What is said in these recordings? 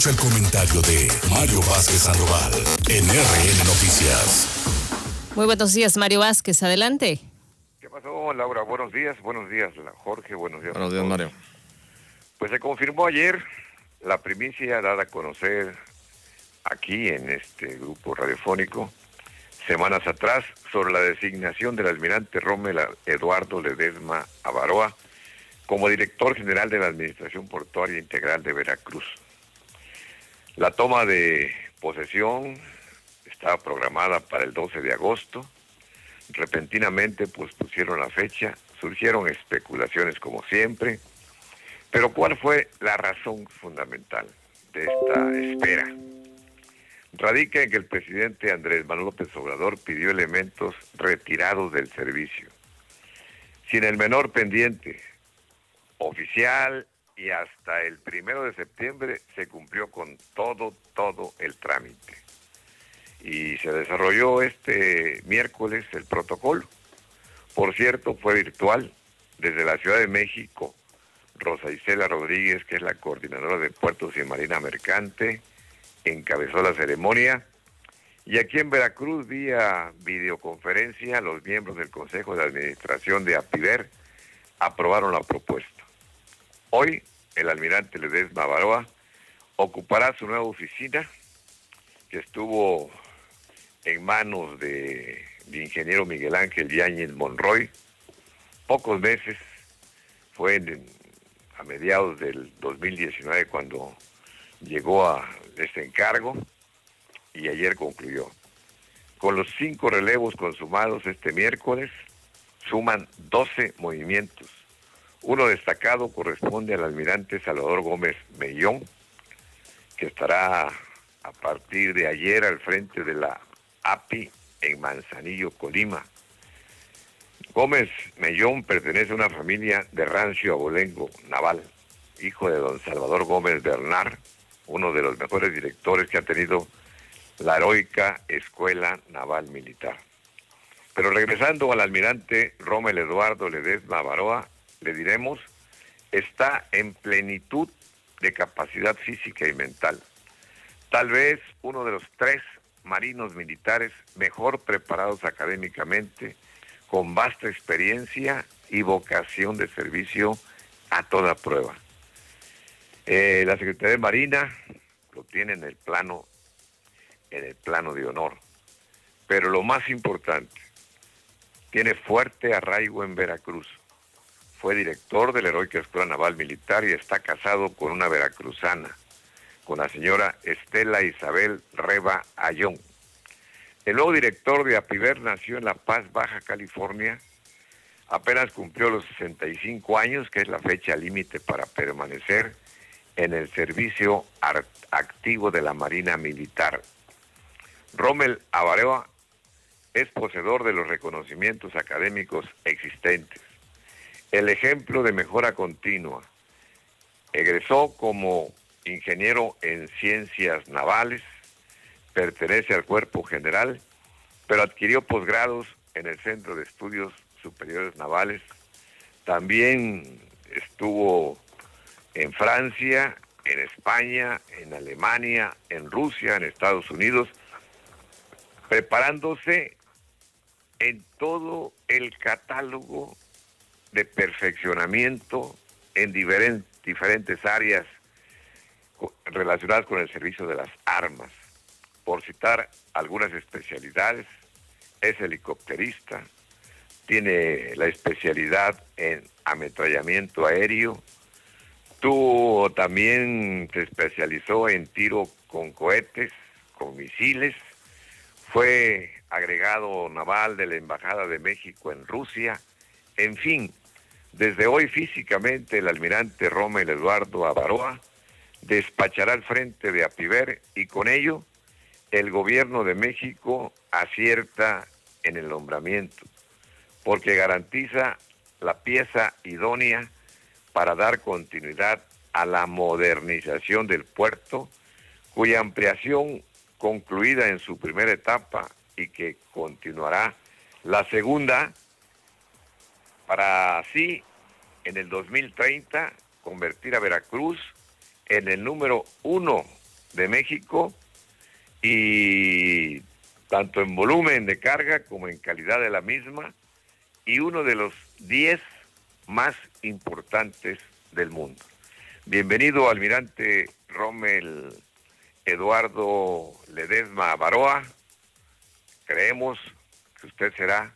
Escucha el comentario de Mario Vázquez Sandoval en RN Noticias. Muy buenos días, Mario Vázquez. Adelante. ¿Qué pasó, Laura? Buenos días, buenos días, Jorge, buenos días. Buenos días, Mario. Pues se confirmó ayer la primicia dada a conocer aquí en este grupo radiofónico semanas atrás sobre la designación del almirante Rommel Eduardo Ledesma Avaroa como director general de la Administración Portuaria Integral de Veracruz. La toma de posesión estaba programada para el 12 de agosto. Repentinamente pues pusieron la fecha, surgieron especulaciones como siempre, pero ¿cuál fue la razón fundamental de esta espera? Radica en que el presidente Andrés Manuel López Obrador pidió elementos retirados del servicio, sin el menor pendiente, oficial y hasta el primero de septiembre se cumplió con todo, todo el trámite. Y se desarrolló este miércoles el protocolo. Por cierto, fue virtual desde la Ciudad de México. Rosa Isela Rodríguez, que es la coordinadora de Puertos y Marina Mercante, encabezó la ceremonia. Y aquí en Veracruz, vía videoconferencia, los miembros del Consejo de Administración de APIVER aprobaron la propuesta. Hoy, el almirante Ledesma Baroa ocupará su nueva oficina, que estuvo en manos de, ingeniero Miguel Ángel Yáñez Monroy. Pocos meses, fue a mediados del 2019 cuando llegó a este encargo y ayer concluyó. Con los cinco relevos consumados este miércoles, suman 12 movimientos uno destacado corresponde al almirante Salvador Gómez Mellón, que estará a partir de ayer al frente de la API en Manzanillo, Colima. Gómez Mellón pertenece a una familia de rancio abolengo naval, hijo de don Salvador Gómez Bernard, uno de los mejores directores que ha tenido la heroica Escuela Naval Militar. Pero regresando al almirante Rommel Eduardo Ledesma Baroa, le diremos, está en plenitud de capacidad física y mental. Tal vez uno de los tres marinos militares mejor preparados académicamente, con vasta experiencia y vocación de servicio a toda prueba. Eh, la Secretaría de Marina lo tiene en el plano, en el plano de honor. Pero lo más importante, tiene fuerte arraigo en Veracruz fue director de la Heroica Escuela Naval Militar y está casado con una veracruzana, con la señora Estela Isabel Reba Ayón. El nuevo director de APIVER nació en La Paz, Baja California. Apenas cumplió los 65 años, que es la fecha límite para permanecer en el servicio activo de la Marina Militar. Rommel Avaroa es poseedor de los reconocimientos académicos existentes el ejemplo de mejora continua. Egresó como ingeniero en ciencias navales, pertenece al cuerpo general, pero adquirió posgrados en el Centro de Estudios Superiores Navales. También estuvo en Francia, en España, en Alemania, en Rusia, en Estados Unidos, preparándose en todo el catálogo de perfeccionamiento en diferentes áreas relacionadas con el servicio de las armas. Por citar algunas especialidades, es helicópterista, tiene la especialidad en ametrallamiento aéreo, tuvo también se especializó en tiro con cohetes, con misiles, fue agregado naval de la Embajada de México en Rusia, en fin, desde hoy físicamente el almirante Rommel Eduardo Avaroa despachará al frente de Apiver y con ello el gobierno de México acierta en el nombramiento, porque garantiza la pieza idónea para dar continuidad a la modernización del puerto, cuya ampliación concluida en su primera etapa y que continuará la segunda, para así en el 2030 convertir a Veracruz en el número uno de México y tanto en volumen de carga como en calidad de la misma y uno de los 10 más importantes del mundo. Bienvenido, almirante Rommel Eduardo Ledesma Baroa. Creemos que usted será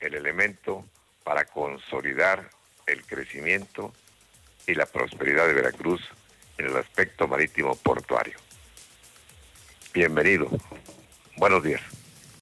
el elemento para consolidar el crecimiento y la prosperidad de Veracruz en el aspecto marítimo portuario. Bienvenido. Buenos días.